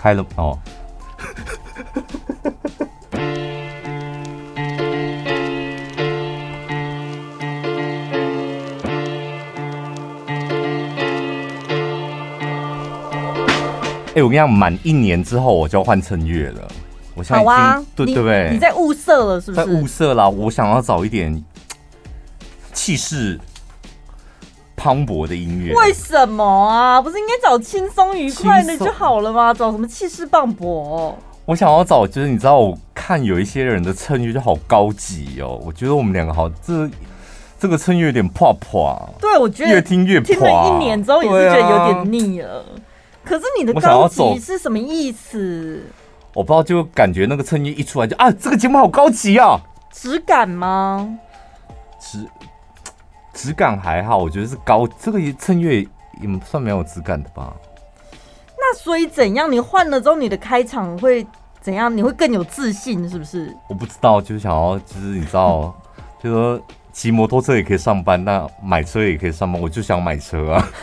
开了哦。哎、欸，我跟你讲，满一年之后我就要换衬月了。我现在已经、啊、对对不对？你在物色了是不是？在物色啦，我想要找一点气势磅礴的音乐。为什么啊？不是应该找轻松愉快的就好了吗？找什么气势磅礴？我想要找，就是你知道，我看有一些人的衬乐就好高级哦。我觉得我们两个好，这这个衬乐有点破破。对，我觉得越听越破。听了一年之后也是觉得有点腻了。可是你的高级是什么意思？我，我不知道，就感觉那个衬衣一出来就啊，这个节目好高级啊！质感吗？质质感还好，我觉得是高。这个衬乐也算没有质感的吧？那所以怎样？你换了之后，你的开场会怎样？你会更有自信，是不是？我不知道，就是想要，就是你知道，就说骑摩托车也可以上班，那买车也可以上班，我就想买车啊。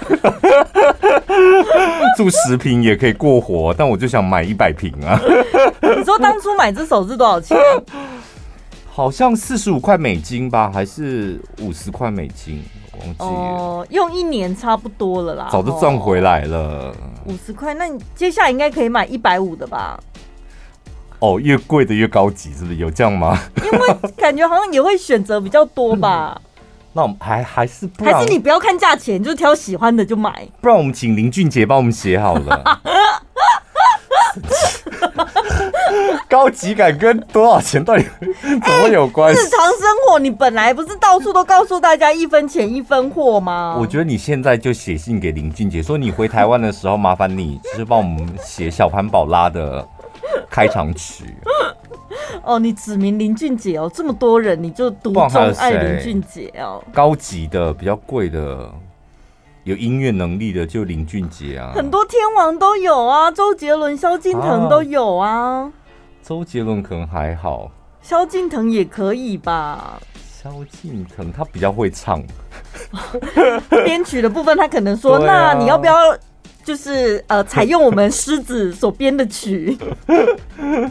住十平也可以过活，但我就想买一百平啊！你说当初买这首是多少钱？好像四十五块美金吧，还是五十块美金？忘记了。哦，用一年差不多了啦，早就赚回来了。五十块，那你接下来应该可以买一百五的吧？哦，越贵的越高级，是不是有这样吗？因为感觉好像也会选择比较多吧。那我们还还是不还是你不要看价钱，就挑喜欢的就买。不然我们请林俊杰帮我们写好了。高级感跟多少钱到底怎么有关系？日常生活你本来不是到处都告诉大家一分钱一分货吗？我觉得你现在就写信给林俊杰，说你回台湾的时候麻烦你就是帮我们写小潘宝拉的开场曲。哦，你指明林俊杰哦，这么多人你就独钟爱林俊杰哦。高级的、比较贵的、有音乐能力的就林俊杰啊。很多天王都有啊，周杰伦、萧敬腾都有啊。啊周杰伦可能还好，萧敬腾也可以吧。萧敬腾他比较会唱，编曲的部分他可能说，啊、那你要不要就是呃采用我们狮子所编的曲？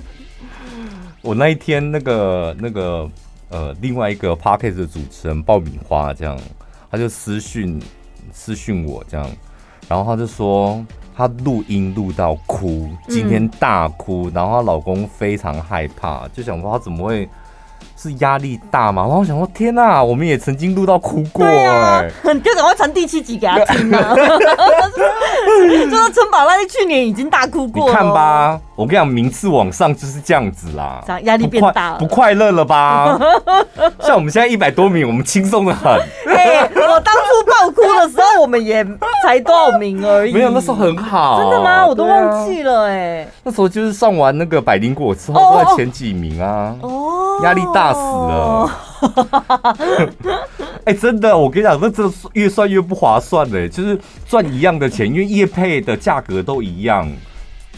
我那一天那个那个呃，另外一个 podcast 的主持人爆米花这样，他就私讯私讯我这样，然后他就说他录音录到哭，今天大哭，然后她老公非常害怕，就想说他怎么会。是压力大嘛？然后我想说，天哪、啊，我们也曾经录到哭过哎、欸！你就赶快传第七集给他听啊！就说陈宝拉在去年已经大哭过，你看吧，我跟你讲，名次往上就是这样子啦，压力变大了，不快乐了吧？像我们现在一百多名，我们轻松的很。哎、欸，我当初爆哭的时候，我们也才多少名而已，没有，那时候很好。真的吗？我都忘记了哎、欸啊。那时候就是上完那个百灵果之后，都在前几名啊。哦，压力大。吓死了！哎、真的，我跟你讲，那这越算越不划算的，就是赚一样的钱，因为业配的价格都一样。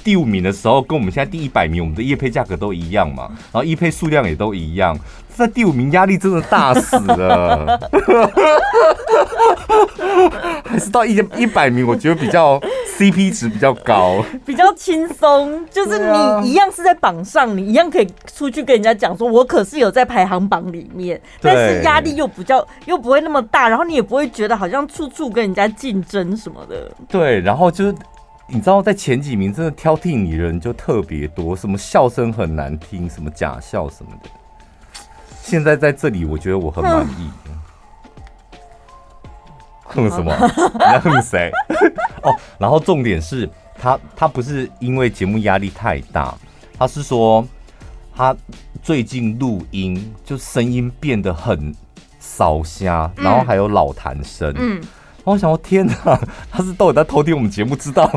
第五名的时候跟我们现在第一百名，我们的业配价格都一样嘛，然后业配数量也都一样。在第五名压力真的大死了，还是到一一百名，我觉得比较 CP 值比较高，比较轻松。就是你一样是在榜上，你一样可以出去跟人家讲说，我可是有在排行榜里面，但是压力又比较又不会那么大，然后你也不会觉得好像处处跟人家竞争什么的。对，然后就是。你知道，在前几名真的挑剔你的人就特别多，什么笑声很难听，什么假笑什么的。现在在这里，我觉得我很满意。哼什么？你在哼谁？哦，然后重点是他，他不是因为节目压力太大，他是说他最近录音就声音变得很烧瞎，然后还有老痰声。嗯。我想说，天哪，他是到底在偷听我们节目，知道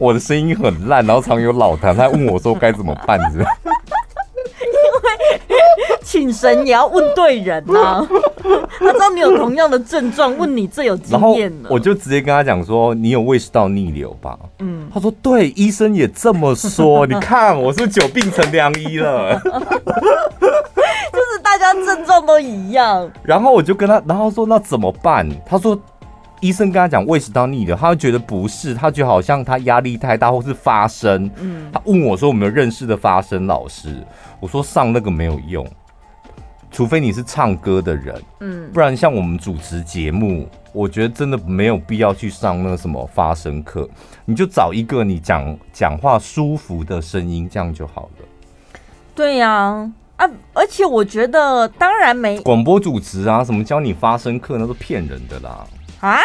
我的声音很烂，然后常有老痰，他还问我说该怎么办？是吧？因为请神也要问对人呐、啊。他知道你有同样的症状，问你最有经验了。我就直接跟他讲说：“你有胃食道逆流吧？”嗯，他说：“对，医生也这么说。你看，我是久病成良医了。”就是大家症状都一样。然后我就跟他，然后说：“那怎么办？”他说。医生跟他讲胃食道逆流，他会觉得不是，他觉得好像他压力太大或是发声。嗯，他问我说：“有没有认识的发声老师？”我说：“上那个没有用，除非你是唱歌的人，嗯，不然像我们主持节目，我觉得真的没有必要去上那个什么发声课。你就找一个你讲讲话舒服的声音，这样就好了。”对呀，啊，啊，而且我觉得，当然没广播主持啊，什么教你发声课，那都骗人的啦。啊？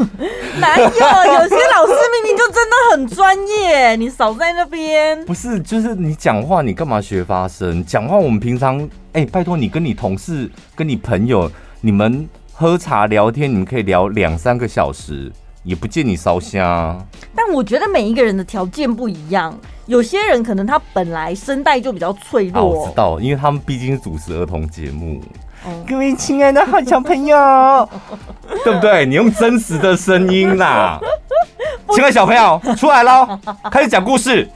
哪有？有些老师明明就真的很专业，你少在那边。不是，就是你讲话，你干嘛学发声？讲话我们平常，哎、欸，拜托你跟你同事、跟你朋友，你们喝茶聊天，你们可以聊两三个小时，也不见你烧香。但我觉得每一个人的条件不一样，有些人可能他本来声带就比较脆弱。我知道，因为他们毕竟是主持儿童节目。各位亲爱的好小朋友，对不对？你用真实的声音啦，亲爱的小朋友出来喽，开始讲故事。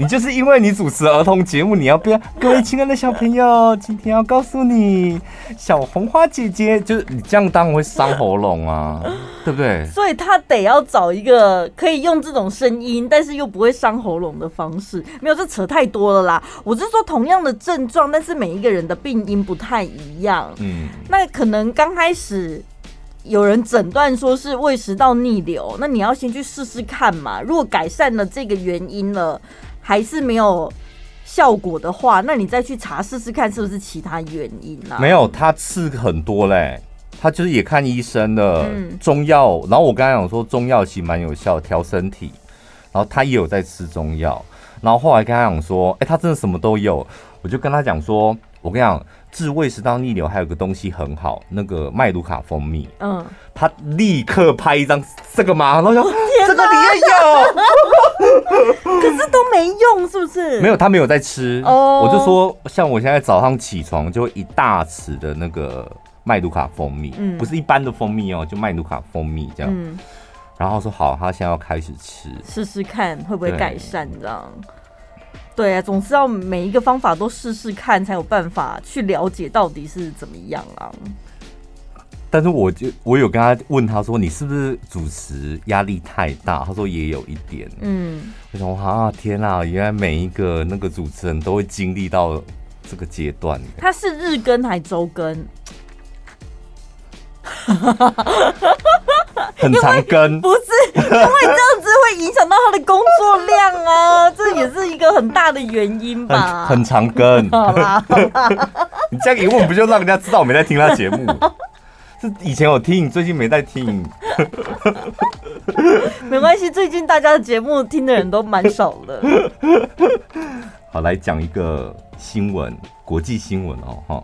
你就是因为你主持儿童节目，你要不要？各位亲爱的小朋友，今天要告诉你，小红花姐姐就是你这样当然会伤喉咙啊，对不对？所以他得要找一个可以用这种声音，但是又不会伤喉咙的方式。没有，这扯太多了啦。我是说，同样的症状，但是每一个人的病因不太一样。嗯，那可能刚开始有人诊断说是胃食道逆流，那你要先去试试看嘛。如果改善了这个原因了。还是没有效果的话，那你再去查试试看是不是其他原因啊？没有，他吃很多嘞，他就是也看医生的、嗯、中药。然后我刚才讲说中药其实蛮有效调身体，然后他也有在吃中药。然后后来跟他讲说，哎，他真的什么都有。我就跟他讲说，我跟你讲，治胃食道逆流还有个东西很好，那个麦卢卡蜂蜜。嗯，他立刻拍一张这个嘛，然后说这个你也有。可是都没用，是不是？没有，他没有在吃。哦，我就说，像我现在早上起床就一大匙的那个麦卢卡蜂蜜，嗯，不是一般的蜂蜜哦，就麦卢卡蜂蜜这样。嗯，然后说好，他现在要开始吃，试试看会不会改善这样。对啊，总是要每一个方法都试试看，才有办法去了解到底是怎么样啊。但是我就我有跟他问他说，你是不是主持压力太大？他说也有一点。嗯，我想啊，天啊，原来每一个那个主持人都会经历到这个阶段。他是日更还周更？很长根？不是，因为这样子会影响到他的工作量啊，这也是一个很大的原因吧。很，很长根。好啦，你这样一问，不就让人家知道我没在听他节目？是以前有听，最近没在听。没关系，最近大家的节目听的人都蛮少的。好，来讲一个新闻，国际新闻哦，哈。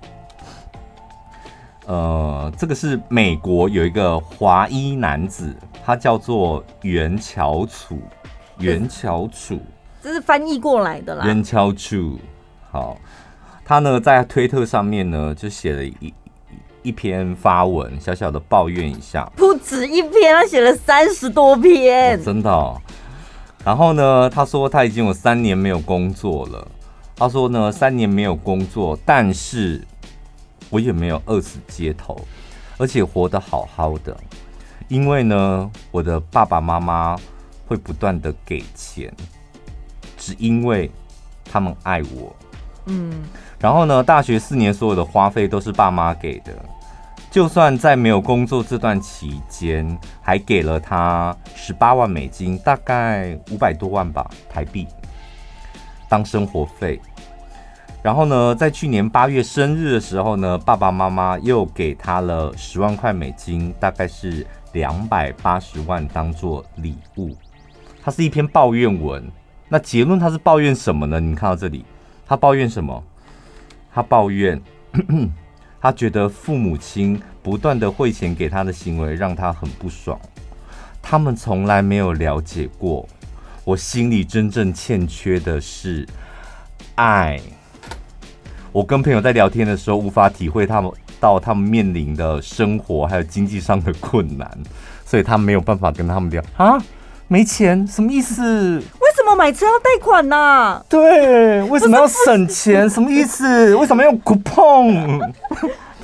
呃，这个是美国有一个华裔男子，他叫做袁乔楚，袁乔楚，这是翻译过来的啦。袁乔楚，好，他呢在推特上面呢就写了一。一篇发文，小小的抱怨一下，不止一篇，他写了三十多篇，哦，真的，哦。然后呢，他说他已经有三年没有工作了。他说呢，三年没有工作，但是我也没有饿死街头，而且活得好好的，因为呢，我的爸爸妈妈会不断的给钱，只因为他们爱我。嗯，然后呢，大学四年所有的花费都是爸妈给的。就算在没有工作这段期间，还给了他十八万美金，大概五百多万吧台币，当生活费。然后呢，在去年八月生日的时候呢，爸爸妈妈又给他了十万块美金，大概是两百八十万，当做礼物。他是一篇抱怨文，那结论他是抱怨什么呢？你看到这里，他抱怨什么？他抱怨。他觉得父母亲不断的汇钱给他的行为让他很不爽，他们从来没有了解过我心里真正欠缺的是爱。我跟朋友在聊天的时候，无法体会他们到他们面临的生活还有经济上的困难，所以他没有办法跟他们聊啊，没钱什么意思？为什么买车要贷款呢、啊？对，为什么要省钱？什么意思？为什么要用 coupon？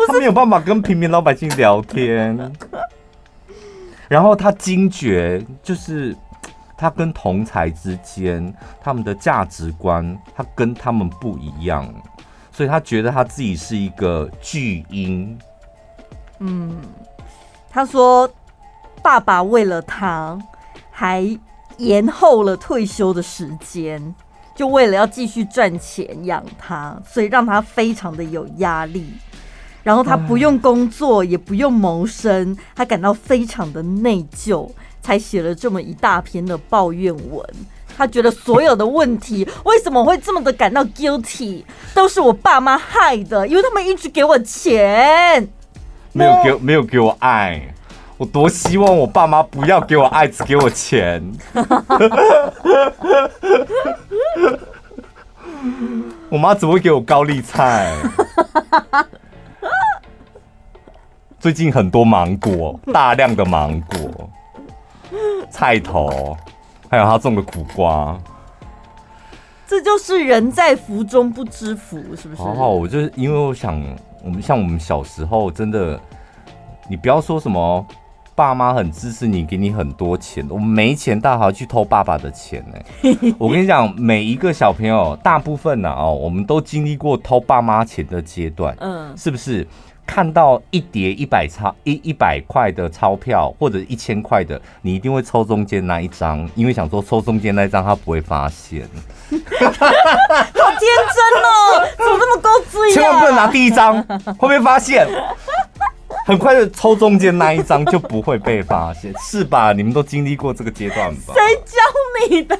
他没有办法跟平民老百姓聊天。然后他惊觉，就是他跟同才之间，他们的价值观，他跟他们不一样，所以他觉得他自己是一个巨婴。嗯，他说，爸爸为了他，还延后了退休的时间，就为了要继续赚钱养他，所以让他非常的有压力。然后他不用工作，也不用谋生，他感到非常的内疚，才写了这么一大篇的抱怨文。他觉得所有的问题 为什么会这么的感到 guilty，都是我爸妈害的，因为他们一直给我钱，没有给没有给我爱。我多希望我爸妈不要给我爱，只给我钱。我妈只会给我高丽菜。最近很多芒果，大量的芒果、菜头，还有他种的苦瓜。这就是人在福中不知福，是不是？好好，我就是因为我想，我们像我们小时候，真的，你不要说什么爸妈很支持你，给你很多钱，我们没钱，大还要去偷爸爸的钱呢。我跟你讲，每一个小朋友，大部分呢，哦，我们都经历过偷爸妈钱的阶段，嗯，是不是？看到一叠一百钞一一百块的钞票或者一千块的，你一定会抽中间那一张，因为想说抽中间那一张他不会发现。好天真哦，怎么那么高追啊？千万不能拿第一张，会不会发现？很快就抽中间那一张就不会被发现，是吧？你们都经历过这个阶段吧？谁教你的？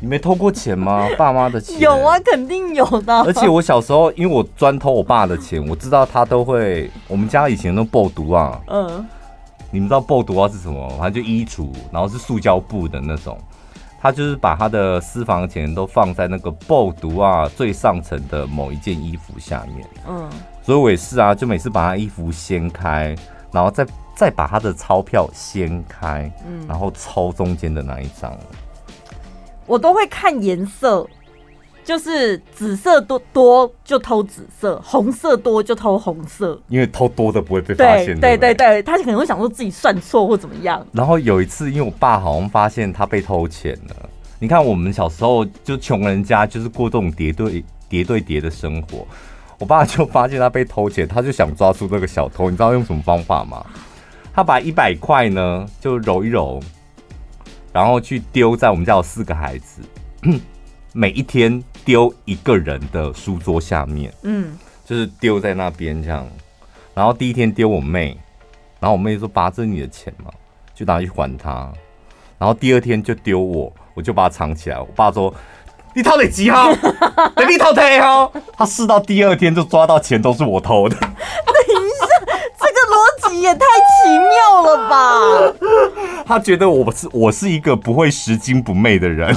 你没偷过钱吗？爸妈的钱？有啊，肯定有的。而且我小时候，因为我专偷我爸的钱，我知道他都会。我们家以前都爆毒啊，嗯，你们知道爆毒啊是什么？反正就衣橱，然后是塑胶布的那种。他就是把他的私房钱都放在那个爆毒啊最上层的某一件衣服下面，嗯。所以我也是啊，就每次把他衣服掀开，然后再再把他的钞票掀开，嗯，然后抽中间的那一张。我都会看颜色，就是紫色多多就偷紫色，红色多就偷红色，因为偷多的不会被发现。对对对对，他可能会想说自己算错或怎么样。然后有一次，因为我爸好像发现他被偷钱了。你看我们小时候就穷人家，就是过这种叠对叠对叠的生活。我爸就发现他被偷钱，他就想抓住那个小偷。你知道用什么方法吗？他把一百块呢就揉一揉，然后去丢在我们家有四个孩子，每一天丢一个人的书桌下面，嗯，就是丢在那边这样。然后第一天丢我妹，然后我妹说：“爸，这是你的钱嘛，就拿去还他。”然后第二天就丢我，我就把它藏起来。我爸说。你偷的几号？等 你偷的号。他试到第二天就抓到钱都是我偷的。等一下，这个逻辑也太奇妙了吧？他觉得我是我是一个不会拾金不昧的人，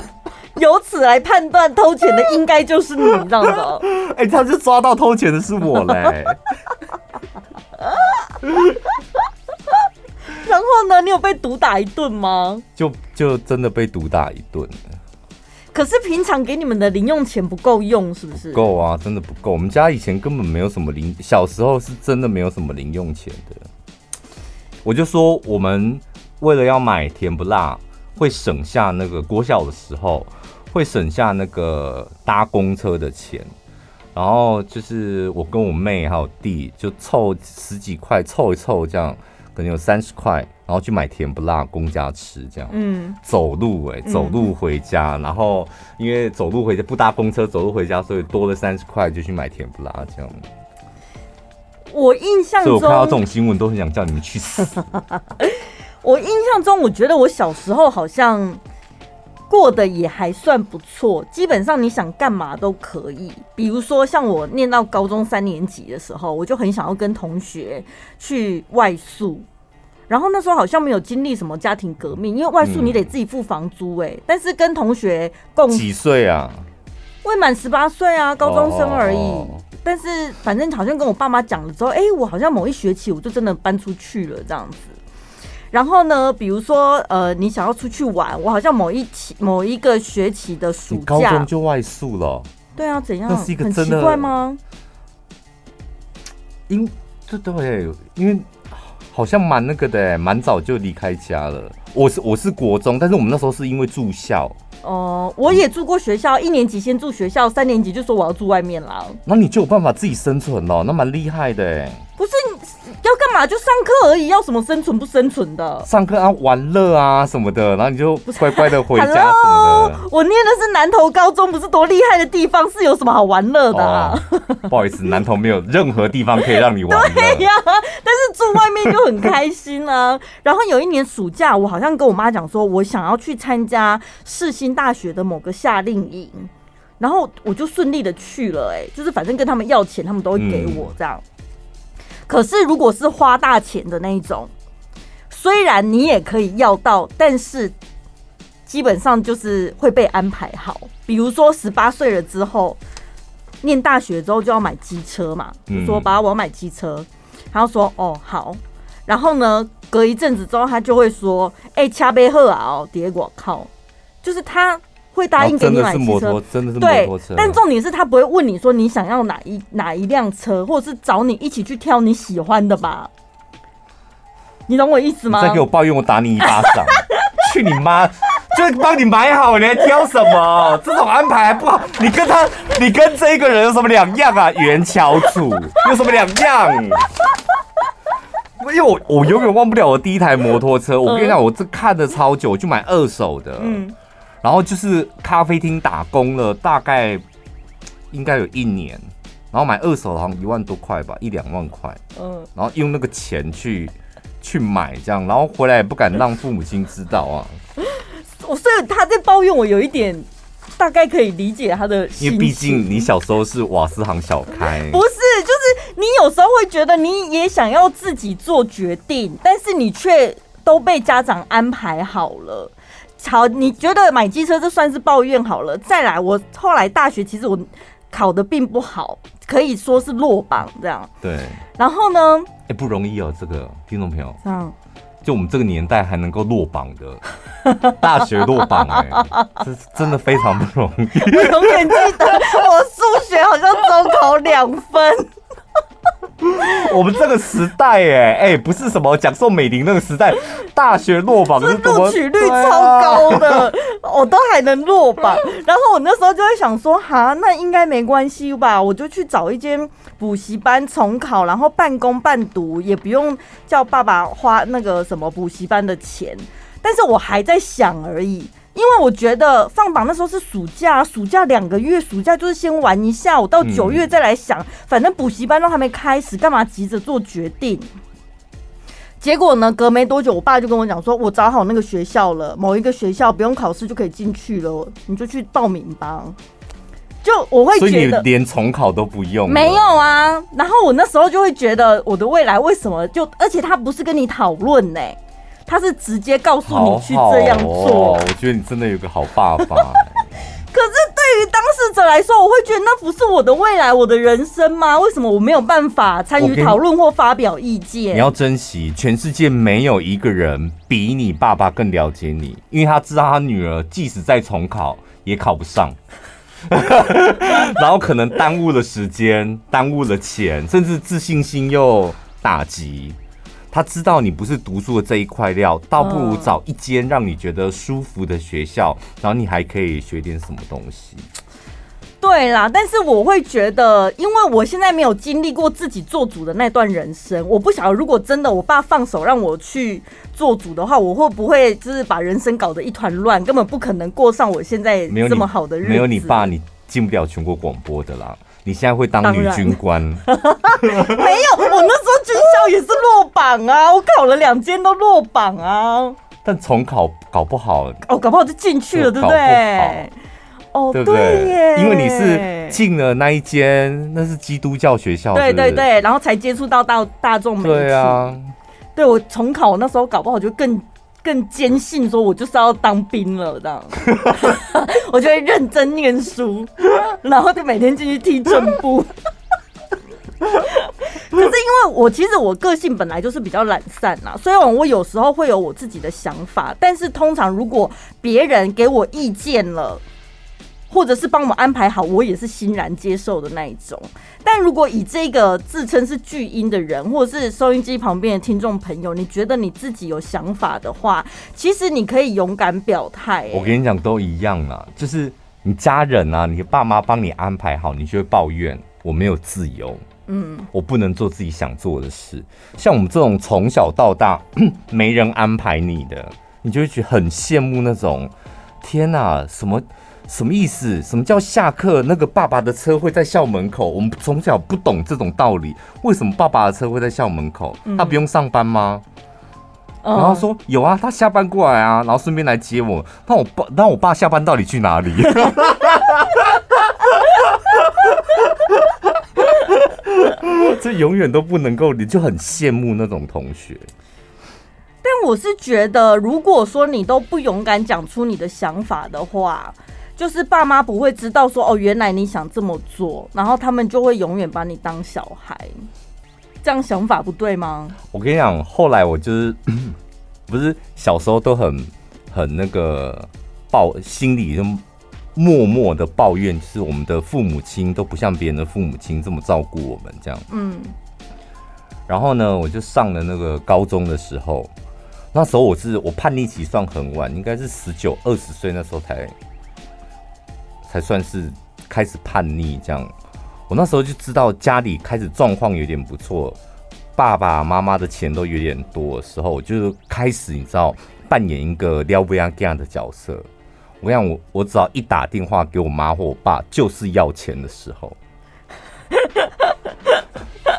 由此来判断偷钱的应该就是你，这样子。哎，他就抓到偷钱的是我嘞。然后呢？你有被毒打一顿吗？就就真的被毒打一顿。可是平常给你们的零用钱不够用，是不是？够啊，真的不够。我们家以前根本没有什么零，小时候是真的没有什么零用钱的。我就说，我们为了要买甜不辣，会省下那个国小的时候会省下那个搭公车的钱，然后就是我跟我妹还有弟就凑十几块凑一凑这样。可能有三十块，然后去买甜不辣公家吃，这样。嗯，走路哎、欸，走路回家，嗯、然后因为走路回家不搭公车，走路回家，所以多了三十块就去买甜不辣这样。我印象中，所以我看到这种新闻都很想叫你们去死。我印象中，我觉得我小时候好像过得也还算不错，基本上你想干嘛都可以。比如说，像我念到高中三年级的时候，我就很想要跟同学去外宿。然后那时候好像没有经历什么家庭革命，因为外宿你得自己付房租哎、欸。嗯、但是跟同学共几岁啊？未满十八岁啊，高中生而已。哦、但是反正好像跟我爸妈讲了之后，哎、欸，我好像某一学期我就真的搬出去了这样子。然后呢，比如说，呃，你想要出去玩，我好像某一期某一个学期的暑假，高中就外宿了。对啊，怎样？那是一个真的很奇怪吗？因这对，因为好像蛮那个的，蛮早就离开家了。我是我是国中，但是我们那时候是因为住校。哦、呃，我也住过学校，一年级先住学校，三年级就说我要住外面啦。那你就有办法自己生存了，那蛮厉害的。不是要干嘛就上课而已，要什么生存不生存的？上课啊，玩乐啊什么的，然后你就乖乖的回家 什么的。Hello, 我念的是南投高中，不是多厉害的地方，是有什么好玩乐的啊？哦，不好意思，南投没有任何地方可以让你玩乐。对呀，但是住外面就很开心啊。然后有一年暑假，我好像跟我妈讲说，我想要去参加世新大学的某个夏令营，然后我就顺利的去了。哎，就是反正跟他们要钱，他们都会给我这样。嗯可是，如果是花大钱的那一种，虽然你也可以要到，但是基本上就是会被安排好。比如说，十八岁了之后，念大学之后就要买机车嘛，就说爸，我要买机车，然后说哦好，然后呢，隔一阵子之后，他就会说，哎，掐杯喝啊哦，别我靠，就是他。会答应给你买汽车，真的是摩托，真的是摩托车。对，但重点是他不会问你说你想要哪一哪一辆车，或者是找你一起去挑你喜欢的吧？你懂我意思吗？再给我抱怨，我打你一巴掌！去你妈！就帮你买好，你还挑什么？这种安排还不好？你跟他，你跟这个人有什么两样啊？元翘主有什么两样？因为我我永远忘不了我第一台摩托车。我跟你讲，我这看的超久，我就买二手的。嗯。然后就是咖啡厅打工了，大概应该有一年，然后买二手好像一万多块吧，一两万块。嗯，然后用那个钱去去买这样，然后回来也不敢让父母亲知道啊。我所以他在抱怨我有一点，大概可以理解他的。因为毕竟你小时候是瓦斯行小开，不是，就是你有时候会觉得你也想要自己做决定，但是你却都被家长安排好了。好，你觉得买机车这算是抱怨好了。再来，我后来大学其实我考的并不好，可以说是落榜这样。对。然后呢？哎、欸，不容易哦，这个听众朋友。嗯。就我们这个年代还能够落榜的，大学落榜哎、欸，这真的非常不容易。我永远记得，我数学好像中考两分。我们这个时代、欸，哎哎，不是什么讲宋美龄那个时代，大学落榜是录取率超高的，我都还能落榜。然后我那时候就会想说，哈，那应该没关系吧？我就去找一间补习班重考，然后半工半读，也不用叫爸爸花那个什么补习班的钱。但是我还在想而已。因为我觉得放榜那时候是暑假，暑假两个月，暑假就是先玩一下，我到九月再来想，反正补习班都还没开始，干嘛急着做决定？结果呢，隔没多久，我爸就跟我讲说，我找好那个学校了，某一个学校不用考试就可以进去了，你就去报名吧。就我会觉得，所以你连重考都不用？没有啊。然后我那时候就会觉得，我的未来为什么就，而且他不是跟你讨论呢？他是直接告诉你去这样做。我觉得你真的有个好爸爸。可是对于当事者来说，我会觉得那不是我的未来，我的人生吗？为什么我没有办法参与讨论或发表意见？你要珍惜，全世界没有一个人比你爸爸更了解你，因为他知道他女儿即使再重考也考不上，然后可能耽误了时间，耽误了钱，甚至自信心又打击。他知道你不是读书的这一块料，倒不如找一间让你觉得舒服的学校，然后你还可以学点什么东西。对啦，但是我会觉得，因为我现在没有经历过自己做主的那段人生，我不晓得如果真的我爸放手让我去做主的话，我会不会就是把人生搞得一团乱，根本不可能过上我现在 这么好的日子。没有你爸，你进不了全国广播的啦。你现在会当女军官？没有，我那时候军校也是落榜啊，我考了两间都落榜啊。但重考搞不好哦，搞不好就进去了，对不对？哦，对不对？耶，因为你是进了那一间，那是基督教学校，对对对，然后才接触到到大众媒体。对啊，对我重考我那时候搞不好就更。更坚信说，我就是要当兵了，这样，我就会认真念书，然后就每天进去踢正步。可是因为我其实我个性本来就是比较懒散呐，虽然我有时候会有我自己的想法，但是通常如果别人给我意见了，或者是帮我们安排好，我也是欣然接受的那一种。但如果以这个自称是巨婴的人，或者是收音机旁边的听众朋友，你觉得你自己有想法的话，其实你可以勇敢表态。我跟你讲，都一样啊，就是你家人啊，你爸妈帮你安排好，你就会抱怨我没有自由。嗯，我不能做自己想做的事。像我们这种从小到大 没人安排你的，你就会觉得很羡慕那种。天哪，什么什么意思？什么叫下课那个爸爸的车会在校门口？我们从小不懂这种道理。为什么爸爸的车会在校门口？他不用上班吗？然后说有啊，他下班过来啊，然后顺便来接我。那我爸，那我爸下班到底去哪里？这永远都不能够，你就很羡慕那种同学。但我是觉得，如果说你都不勇敢讲出你的想法的话，就是爸妈不会知道说哦，原来你想这么做，然后他们就会永远把你当小孩。这样想法不对吗？我跟你讲，后来我就是 不是小时候都很很那个抱，心里就。默默的抱怨，就是我们的父母亲都不像别人的父母亲这么照顾我们这样。嗯。然后呢，我就上了那个高中的时候，那时候我是我叛逆期算很晚，应该是十九二十岁那时候才才算是开始叛逆这样。我那时候就知道家里开始状况有点不错，爸爸妈妈的钱都有点多的时候，我就开始你知道扮演一个撩不痒这样的角色。我想我我只要一打电话给我妈或我爸，就是要钱的时候，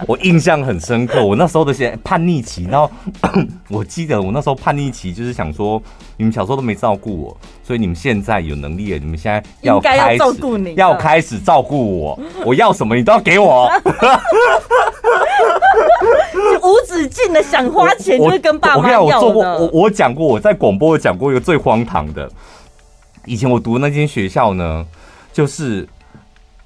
我印象很深刻。我那时候的些叛逆期，然后 我记得我那时候叛逆期就是想说，你们小时候都没照顾我，所以你们现在有能力了，你们现在要开始要照顾你，要开始照顾我，我要什么你都要给我，无止境的想花钱，就是跟爸妈要的。我我做过，我我讲过，我在广播讲过一个最荒唐的。以前我读那间学校呢，就是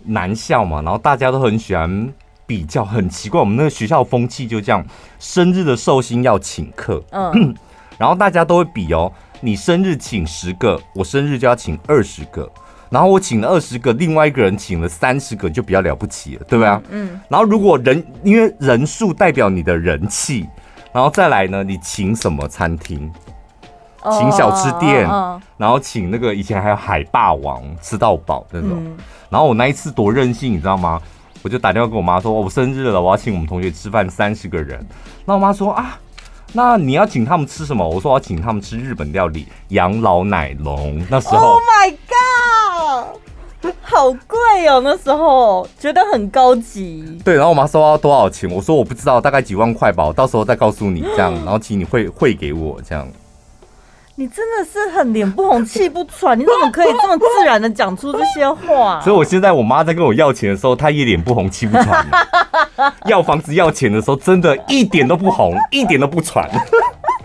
男校嘛，然后大家都很喜欢比较，很奇怪，我们那个学校风气就这样，生日的寿星要请客，嗯，然后大家都会比哦，你生日请十个，我生日就要请二十个，然后我请了二十个，另外一个人请了三十个，就比较了不起了，对吧？嗯，然后如果人因为人数代表你的人气，然后再来呢，你请什么餐厅？请小吃店，然后请那个以前还有海霸王吃到饱那种。然后我那一次多任性，你知道吗？我就打电话跟我妈说，我生日了，我要请我们同学吃饭，三十个人。那我妈说啊，那你要请他们吃什么？我说我要请他们吃日本料理，养老奶龙。那时候，Oh my God，好贵哦！那时候觉得很高级。对，然后我妈说要多少钱？我说我不知道，大概几万块吧，我到时候再告诉你这样。然后请你汇汇给我这样。你真的是很脸不红气不喘，你怎么可以这么自然的讲出这些话？所以我现在我妈在跟我要钱的时候，她也脸不红气不喘。要房子要钱的时候，真的一点都不红，一点都不喘。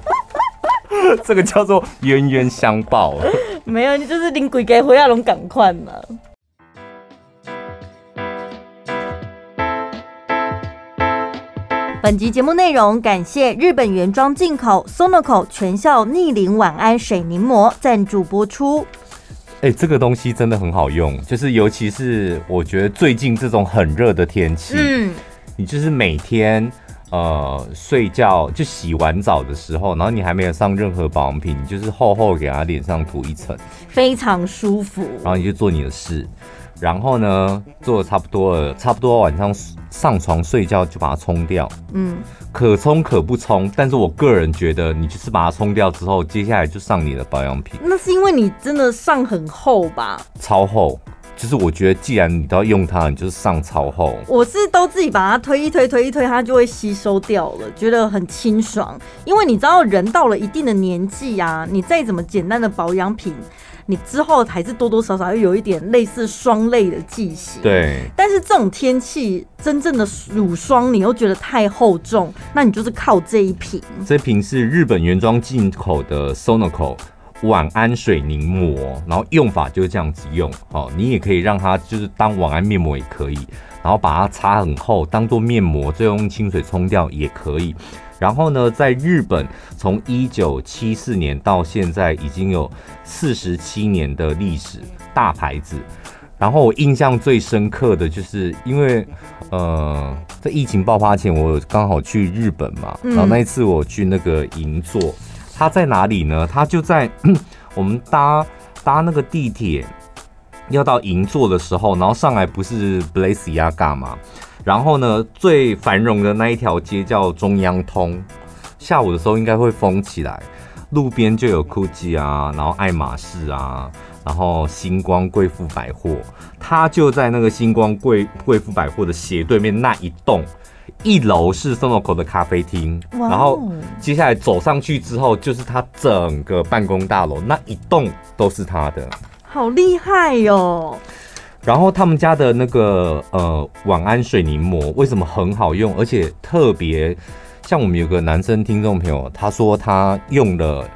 这个叫做冤冤相报。没有，你就是拎鬼给回亚龙赶快嘛。本集节目内容感谢日本原装进口 Sonoco 全效逆龄晚安水凝膜赞助播出。哎、欸，这个东西真的很好用，就是尤其是我觉得最近这种很热的天气，嗯，你就是每天呃睡觉就洗完澡的时候，然后你还没有上任何保养品，你就是厚厚给它脸上涂一层，非常舒服。然后你就做你的事。然后呢，做的差不多了，差不多晚上上床睡觉就把它冲掉。嗯，可冲可不冲，但是我个人觉得，你就是把它冲掉之后，接下来就上你的保养品。那是因为你真的上很厚吧？超厚，就是我觉得既然你都要用它，你就是上超厚。我是都自己把它推一推，推一推，它就会吸收掉了，觉得很清爽。因为你知道，人到了一定的年纪啊，你再怎么简单的保养品。你之后还是多多少少又有一点类似霜类的剂型，对。但是这种天气，真正的乳霜你又觉得太厚重，那你就是靠这一瓶。这瓶是日本原装进口的 Sonoco 晚安水凝膜，然后用法就是这样子用。哦，你也可以让它就是当晚安面膜也可以，然后把它擦很厚，当做面膜，最后用清水冲掉也可以。然后呢，在日本，从一九七四年到现在已经有四十七年的历史，大牌子。然后我印象最深刻的就是，因为呃，在疫情爆发前，我刚好去日本嘛，然后那一次我去那个银座，它在哪里呢？它就在 我们搭搭那个地铁要到银座的时候，然后上来不是 Balenciaga 嘛，然后呢，最繁荣的那一条街叫中央通，下午的时候应该会封起来，路边就有 Gucci 啊，然后爱马仕啊。然后星光贵妇百货，它就在那个星光贵贵妇百货的斜对面那一栋，一楼是 Sonoco 的咖啡厅，然后接下来走上去之后，就是它整个办公大楼那一栋都是它的，好厉害哟！然后他们家的那个呃晚安水凝膜为什么很好用，而且特别像我们有个男生听众朋友，他说他用了。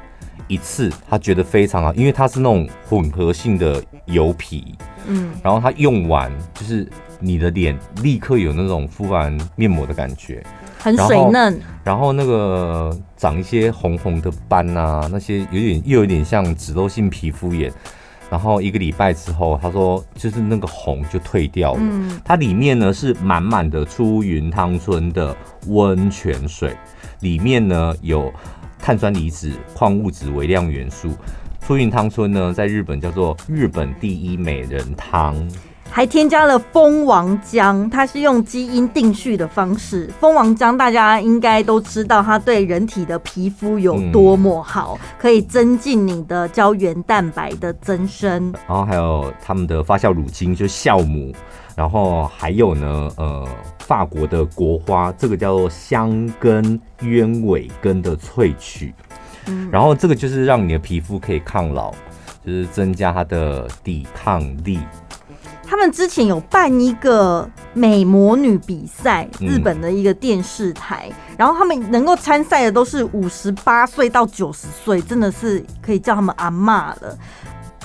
一次，他觉得非常好，因为它是那种混合性的油皮，嗯，然后他用完就是你的脸立刻有那种敷完面膜的感觉，很水嫩，然后，然后那个长一些红红的斑啊，那些有点又有点像脂漏性皮肤炎，然后一个礼拜之后，他说就是那个红就退掉了，嗯，它里面呢是满满的出云汤村的温泉水，里面呢有。碳酸离子、矿物质、微量元素，出云汤村呢，在日本叫做日本第一美人汤，还添加了蜂王浆，它是用基因定序的方式。蜂王浆大家应该都知道，它对人体的皮肤有多么好，嗯、可以增进你的胶原蛋白的增生。然后还有他们的发酵乳精，就是酵母。然后还有呢，呃，法国的国花，这个叫做香根鸢尾根的萃取，嗯，然后这个就是让你的皮肤可以抗老，就是增加它的抵抗力。他们之前有办一个美魔女比赛，日本的一个电视台，嗯，然后他们能够参赛的都是五十八岁到九十岁，真的是可以叫他们阿嬷了。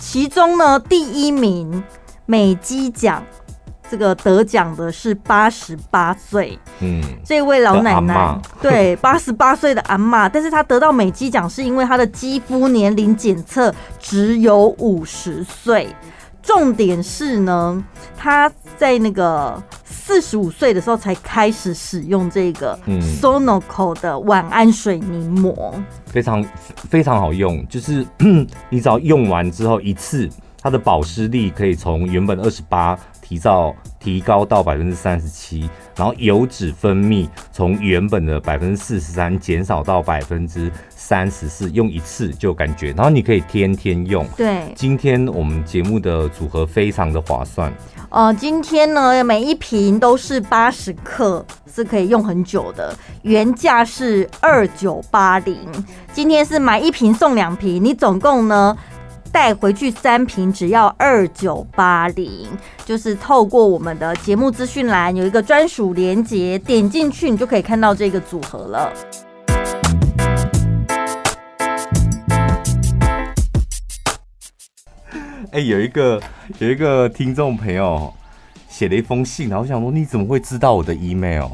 其中呢，第一名美肌奖。这个得奖的是八十八岁，嗯，这位老奶奶，对，八十八岁的阿嬷，但是她得到美肌奖是因为她的肌肤年龄检测只有五十岁。重点是呢，他在那个四十五岁的时候才开始使用这个 Sonoco 的晚安水凝膜，嗯，非常非常好用，就是 你只要用完之后一次，它的保湿力可以从原本二十八。提早提高到百分之三十七，然后油脂分泌从原本的百分之四十三减少到百分之三十四，用一次就感觉，然后你可以天天用。对，今天我们节目的组合非常的划算。呃，今天呢，每一瓶都是八十克，是可以用很久的，原价是二九八零，今天是买一瓶送两瓶，你总共呢，带回去三瓶只要二九八零，就是透过我们的节目资讯栏有一个专属链接，点进去你就可以看到这个组合了。哎、欸，有一个有一个听众朋友写了一封信，然后想说你怎么会知道我的 email？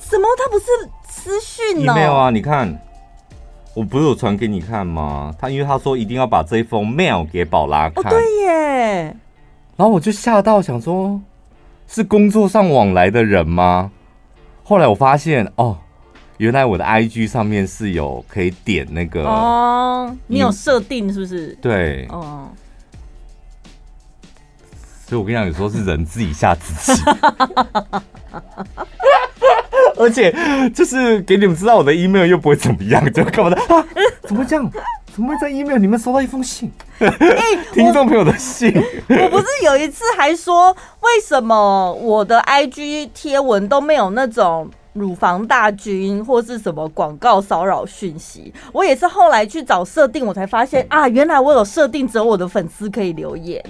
什么？他不是私讯哦？email 啊，你看。我不是有传给你看吗？他因为他说一定要把这一封 mail 给宝拉看。哦，对耶。然后我就吓到，想说，是工作上往来的人吗？后来我发现，哦，原来我的 IG 上面是有可以点那个哦，你有设定是不是？对，哦。所以我跟你讲，有时候是人自己吓自己。而且就是给你们知道我的 email 又不会怎么样，就干嘛的啊？怎么会这样？怎么会在 email 里面收到一封信？欸、听众朋友的信。我不是有一次还说，为什么我的 IG 贴文都没有那种乳房大军或是什么广告骚扰讯息？我也是后来去找设定，我才发现啊，原来我有设定只有我的粉丝可以留言，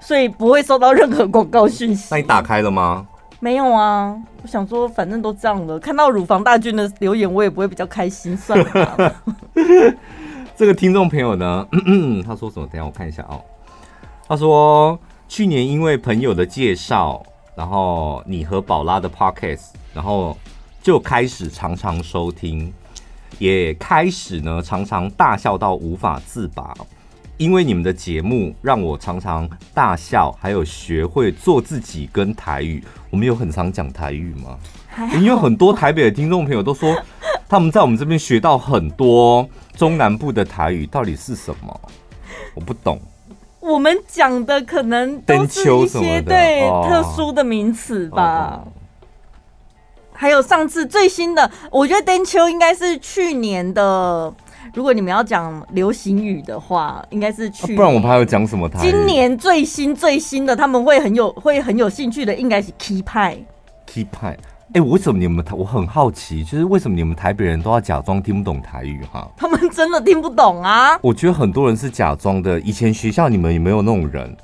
所以不会收到任何广告讯息。那你打开了吗？没有啊，我想说，反正都这样了，看到乳房大军的留言，我也不会比较开心，算了。这个听众朋友呢，他说什么？等下我看一下哦。他说去年因为朋友的介绍，然后你和宝拉的 podcast，然后就开始常常收听，也开始呢常常大笑到无法自拔。因为你们的节目让我常常大笑，还有学会做自己跟台语。我们有很常讲台语吗？因为很多台北的听众朋友都说，他们在我们这边学到很多中南部的台语，到底是什么？我不懂。我们讲的可能都是一些对特殊的名词吧。还有上次最新的，我觉得 “den 秋”应该是去年的。如果你们要讲流行语的话，应该是去。不然我们还要讲什么台？今年最新最新的，他们会很有会很有兴趣的，应该是 Key 派。Key 派。哎，为什么你们台？我很好奇，就是为什么你们台北人都要假装听不懂台语哈？他们真的听不懂啊！我觉得很多人是假装的。以前学校你们有没有那种人？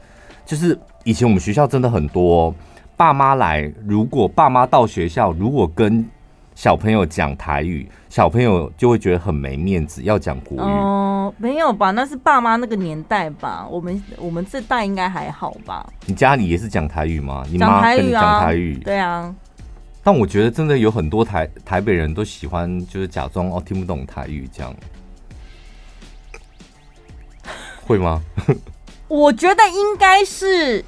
就是以前我们学校真的很多爸妈来，如果爸妈到学校，如果跟小朋友讲台语，小朋友就会觉得很没面子，要讲国语。哦，没有吧？那是爸妈那个年代吧？我们我们这代应该还好吧？你家里也是讲台语吗？你妈跟你讲台语？对啊。但我觉得真的有很多台台北人都喜欢，就是假装哦听不懂台语这样，会吗？我觉得应该是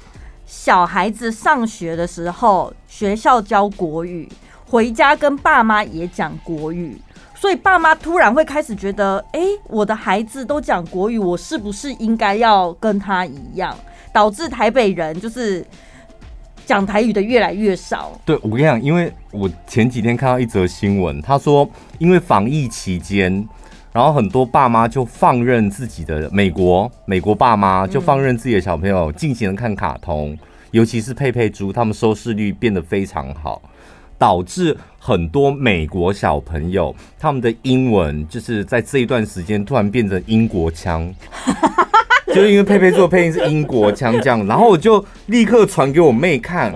小孩子上学的时候，学校教国语，回家跟爸妈也讲国语，所以爸妈突然会开始觉得，哎，我的孩子都讲国语，我是不是应该要跟他一样？导致台北人就是。讲台语的越来越少。对，我跟你讲，因为我前几天看到一则新闻，他说，因为防疫期间，然后很多爸妈就放任自己的美国美国爸妈就放任自己的小朋友尽情的看卡通，尤其是佩佩猪，他们收视率变得非常好，导致很多美国小朋友他们的英文就是在这一段时间突然变成英国腔。就是因为佩佩做的配音是英国腔这样，然后我就立刻传给我妹看，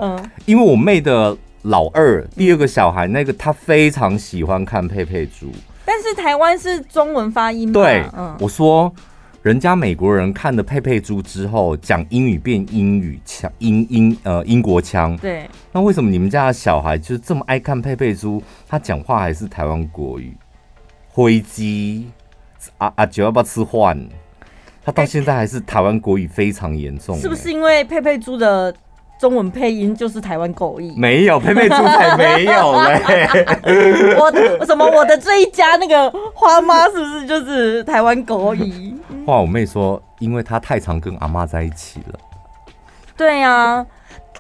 因为我妹的老二第二个小孩那个他非常喜欢看佩佩猪，但是台湾是中文发音，对，我说人家美国人看了佩佩猪之后讲英语变英语腔，英英呃英国腔，对，那为什么你们家的小孩就是这么爱看佩佩猪？他讲话还是台湾国语，灰鸡啊啊，九要不要吃饭？他到现在还是台湾国语非常严重，是不是因为佩佩猪的中文配音就是台湾国语？没有，佩佩猪才没有嘞！我的什么？我的这一家那个花妈是不是就是台湾国语？话我妹说，因为她太常跟阿妈在一起了。对呀、啊，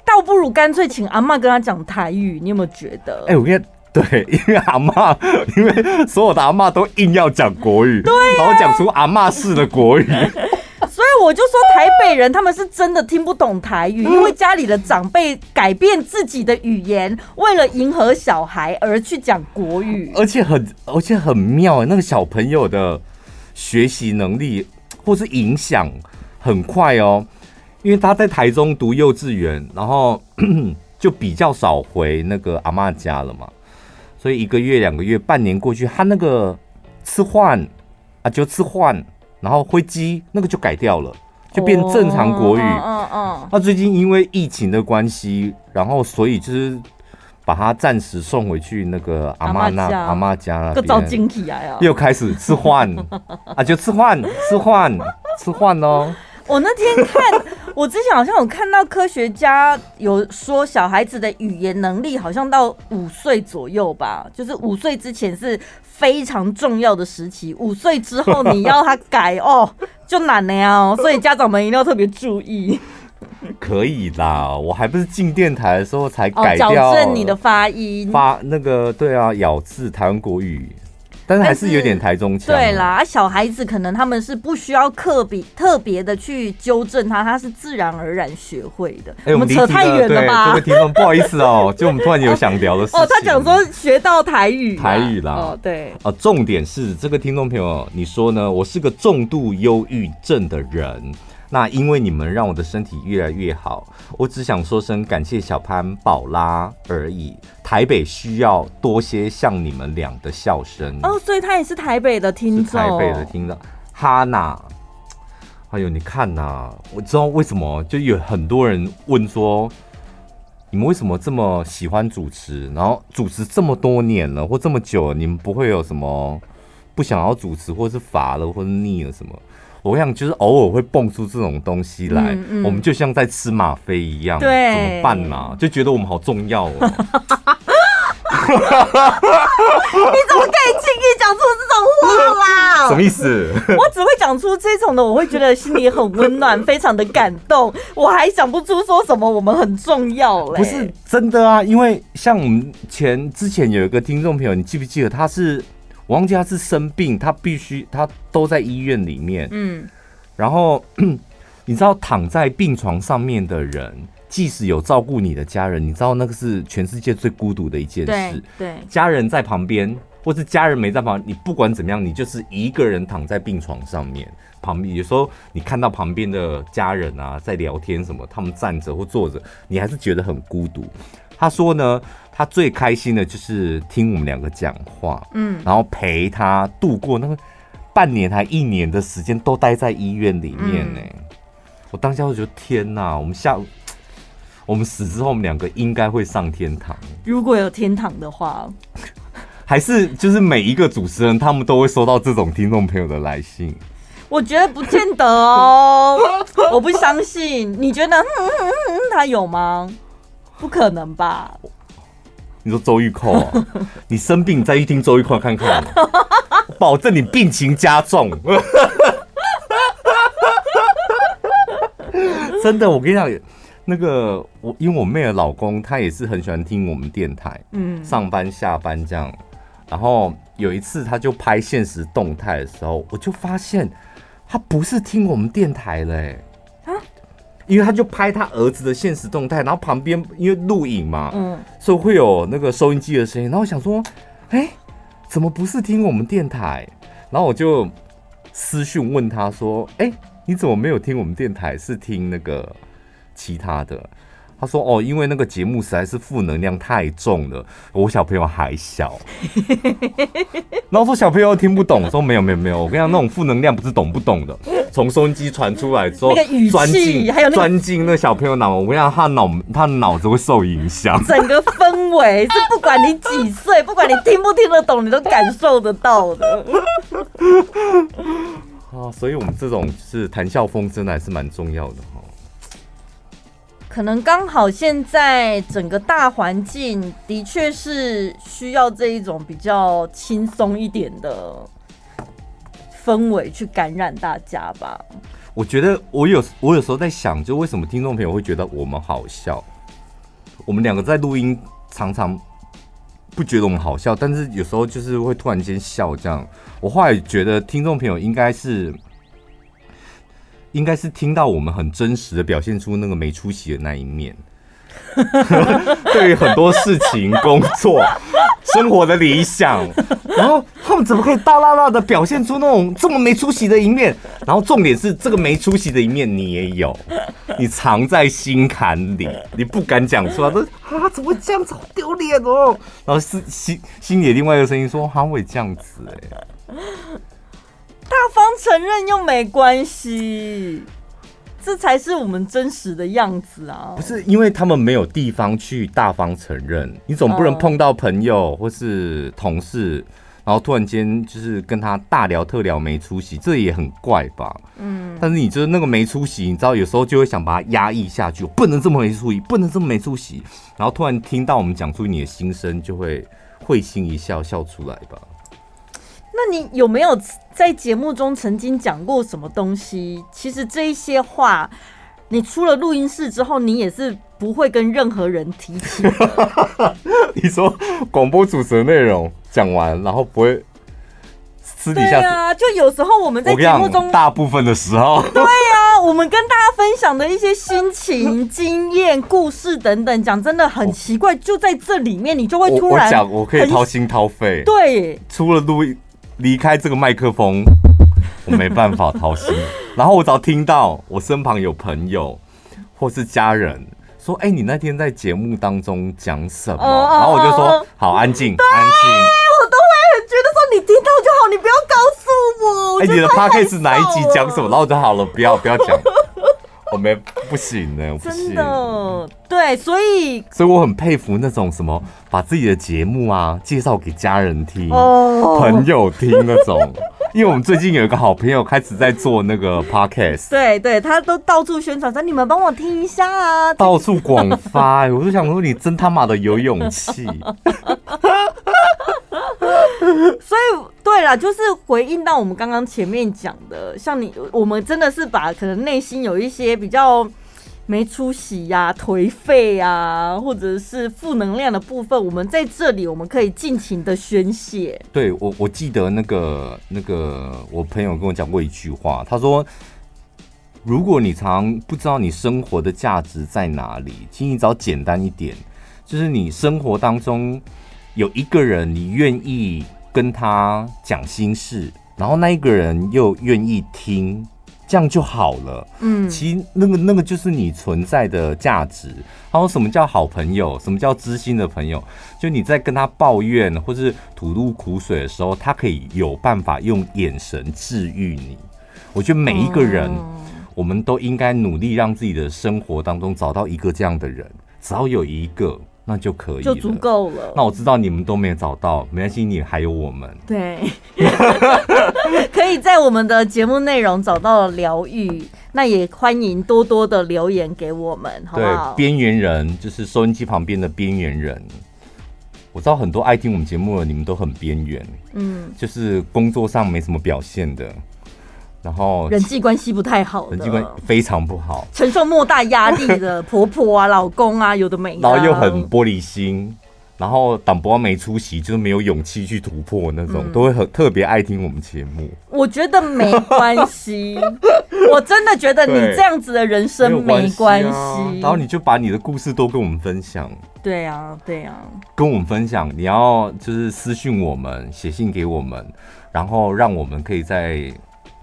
倒不如干脆请阿妈跟她讲台语，你有没有觉得？哎、欸，我跟你。对，因为阿妈，因为所有的阿妈都硬要讲国语，对、啊，然后讲出阿妈式的国语，所以我就说台北人他们是真的听不懂台语，因为家里的长辈改变自己的语言，为了迎合小孩而去讲国语，而且很而且很妙，那个小朋友的学习能力或是影响很快哦，因为他在台中读幼稚园，然后 就比较少回那个阿妈家了嘛。所以一个月、两个月、半年过去，他那个吃饭啊就吃饭，然后灰鸡那个就改掉了，就变正常国语。嗯嗯。那最近因为疫情的关系，然后所以就是把他暂时送回去那个阿妈那阿妈家了。个早惊起来啊！又开始吃饭 啊，就吃饭吃饭吃饭哦。我那天看，我之前好像有看到科学家有说，小孩子的语言能力好像到五岁左右吧，就是五岁之前是非常重要的时期，五岁之后你要他改哦，就难了呀。所以家长们一定要特别注意。可以啦，我还不是进电台的时候才改掉，矫正你的发音，发那个对啊，咬字台湾国语。但是还是有点台中腔。对啦，小孩子可能他们是不需要特别特别的去纠正他，他是自然而然学会的。欸、我们扯太远了吧？这位听众不好意思哦，就我们突然有想聊的事情。哦，他讲说学到台语，台语啦。哦，对。啊，重点是这个听众朋友，你说呢？我是个重度忧郁症的人。那因为你们让我的身体越来越好，我只想说声感谢小潘宝拉而已。台北需要多些像你们俩的笑声哦，所以他也是台北的听众，台北的听众哈娜。哎呦，你看呐、啊，我知道为什么，就有很多人问说，你们为什么这么喜欢主持？然后主持这么多年了，或这么久了，你们不会有什么不想要主持，或是乏了，或是腻了什么？我想就是偶尔会蹦出这种东西来，嗯嗯、我们就像在吃吗啡一样，对，怎么办呢、啊？就觉得我们好重要哦。你怎么可以轻易讲出这种话啦？什么意思？我只会讲出这种的，我会觉得心里很温暖，非常的感动。我还想不出说什么我们很重要嘞。不是真的啊，因为像我们前之前有一个听众朋友，你记不记得他是？我忘记他是生病，他必须他都在医院里面。嗯，然后 你知道躺在病床上面的人。即使有照顾你的家人，你知道那个是全世界最孤独的一件事。对，对，家人在旁边，或是家人没在旁，你不管怎么样，你就是一个人躺在病床上面。旁边有时候你看到旁边的家人啊，在聊天什么，他们站着或坐着，你还是觉得很孤独。他说呢，他最开心的就是听我们两个讲话，嗯，然后陪他度过那个半年还一年的时间，都待在医院里面呢。嗯、我当下就觉得天哪，我们下午。我们死之后，我们两个应该会上天堂。如果有天堂的话，还是就是每一个主持人，他们都会收到这种听众朋友的来信。我觉得不见得哦，我不相信。你觉得、嗯嗯嗯、他有吗？不可能吧？你说周玉蔻、啊，你生病再去听周玉蔻看看，保证你病情加重。真的，我跟你讲。那个我因为我妹的老公他也是很喜欢听我们电台，嗯，上班下班这样，然后有一次他就拍现实动态的时候，我就发现他不是听我们电台嘞，啊，因为他就拍他儿子的现实动态，然后旁边因为录影嘛，嗯，所以会有那个收音机的声音，然后我想说，哎，怎么不是听我们电台？然后我就私讯问他说，哎，你怎么没有听我们电台？是听那个？其他的，他说哦，因为那个节目实在是负能量太重了，我小朋友还小，然后说小朋友听不懂，说没有没有没有，我跟你讲，那种负能量不是懂不懂的，从收音机传出来之后，那个语气还有钻进那小朋友脑，我跟你讲，他脑他脑子会受影响，整个氛围是不管你几岁，不管你听不听得懂，你都感受得到的。啊，所以我们这种是谈笑风生的还是蛮重要的。可能刚好现在整个大环境的确是需要这一种比较轻松一点的氛围去感染大家吧。我觉得我有我有时候在想，就为什么听众朋友会觉得我们好笑？我们两个在录音常常不觉得我们好笑，但是有时候就是会突然间笑这样。我后来觉得听众朋友应该是。应该是听到我们很真实的表现出那个没出息的那一面，对于很多事情、工作、生活的理想，然后他们怎么可以大剌剌的表现出那种这么没出息的一面？然后重点是这个没出息的一面你也有，你藏在心坎里，你不敢讲出来，都啊怎么会这样子，好丢脸哦！然后是心心里另外一个声音说，他会这样子哎。大方承认又没关系，这才是我们真实的样子啊！不是因为他们没有地方去大方承认，你总不能碰到朋友或是同事，然后突然间就是跟他大聊特聊没出息，这也很怪吧？嗯。但是你就是那个没出息，你知道有时候就会想把它压抑下去，不能这么没出息，不能这么没出息，然后突然听到我们讲出你的心声，就会会心一笑，笑出来吧。那你有没有在节目中曾经讲过什么东西？其实这一些话，你出了录音室之后，你也是不会跟任何人提起。你说广播主持的内容讲完，然后不会私底下？对啊，就有时候我们在节目中，大部分的时候，对啊，我们跟大家分享的一些心情、经验、故事等等，讲真的很奇怪，就在这里面，你就会突然我讲，我可以掏心掏肺。对，出了录音。离开这个麦克风，我没办法掏心。然后我只要听到我身旁有朋友或是家人说：“哎、欸，你那天在节目当中讲什么？”然后我就说：“好，安静，安静。”我都会很觉得说：“你听到就好，你不要告诉我。”哎、欸，你的 podcast 哪一集讲什么？然后我就好了，不要不要讲。我没不行呢，我不行。真的，对，所以所以我很佩服那种什么把自己的节目啊介绍给家人听、oh. 朋友听那种，因为我们最近有一个好朋友开始在做那个 podcast，对对，他都到处宣传说，你们帮我听一下啊，到处广发、欸。我就想说，你真他妈的有勇气。所以，对了，就是回应到我们刚刚前面讲的，像你，我们真的是把可能内心有一些比较。没出息呀、颓废呀，或者是负能量的部分，我们在这里我们可以尽情的宣泄。对我，我记得那个那个，我朋友跟我讲过一句话，他说：“如果你常不知道你生活的价值在哪里，请你找简单一点，就是你生活当中有一个人，你愿意跟他讲心事，然后那一个人又愿意听。”这样就好了。嗯，其实那个那个就是你存在的价值。还有什么叫好朋友？什么叫知心的朋友？就你在跟他抱怨或是吐露苦水的时候，他可以有办法用眼神治愈你。我觉得每一个人，我们都应该努力让自己的生活当中找到一个这样的人。只要有一个。那就可以，就足够了。那我知道你们都没有找到，没关系，你还有我们。对，可以在我们的节目内容找到疗愈。那也欢迎多多的留言给我们，好不好？对，边缘人就是收音机旁边的边缘人。我知道很多爱听我们节目的你们都很边缘，嗯，就是工作上没什么表现的。然后人际关系不太好，人际关系非常不好，承受莫大压力的婆婆啊、老公啊，有的没的，然后又很玻璃心，然后挡不没出息，就是没有勇气去突破那种，嗯、都会很特别爱听我们节目。我觉得没关系，我真的觉得你这样子的人生没关系。啊、然后你就把你的故事都跟我们分享。对啊，对啊，跟我们分享，你要就是私信我们，写信给我们，然后让我们可以在。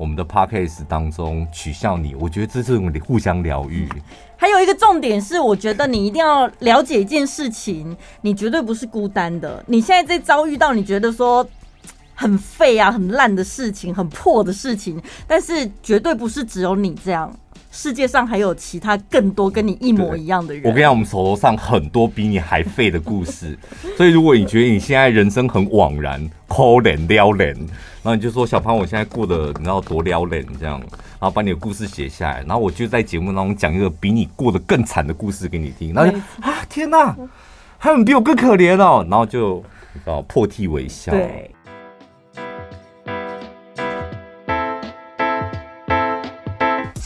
我们的 podcast 当中取笑你，我觉得这是我们互相疗愈。还有一个重点是，我觉得你一定要了解一件事情，你绝对不是孤单的。你现在在遭遇到你觉得说很废啊、很烂的事情、很破的事情，但是绝对不是只有你这样。世界上还有其他更多跟你一模一样的人。我跟你讲，我们手头上很多比你还废的故事。所以，如果你觉得你现在人生很枉然、可怜撩脸，然后你就说小潘，我现在过得你知道多撩脸这样，然后把你的故事写下来，然后我就在节目当中讲一个比你过得更惨的故事给你听。然后就啊，天哪，还有比我更可怜哦，然后就你知道破涕为笑。对。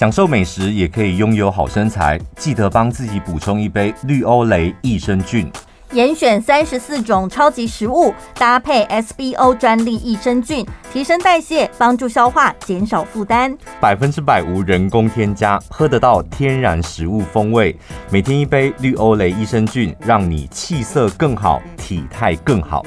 享受美食也可以拥有好身材，记得帮自己补充一杯绿欧蕾益生菌。严选三十四种超级食物，搭配 SBO 专利益生菌，提升代谢，帮助消化，减少负担。百分之百无人工添加，喝得到天然食物风味。每天一杯绿欧蕾益生菌，让你气色更好，体态更好。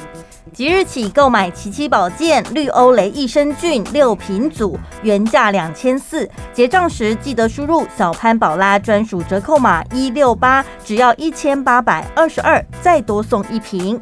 即日起购买奇奇宝健绿欧蕾益生菌六瓶组，原价两千四，结账时记得输入小潘宝拉专属折扣码一六八，只要一千八百二十二，再多送一瓶。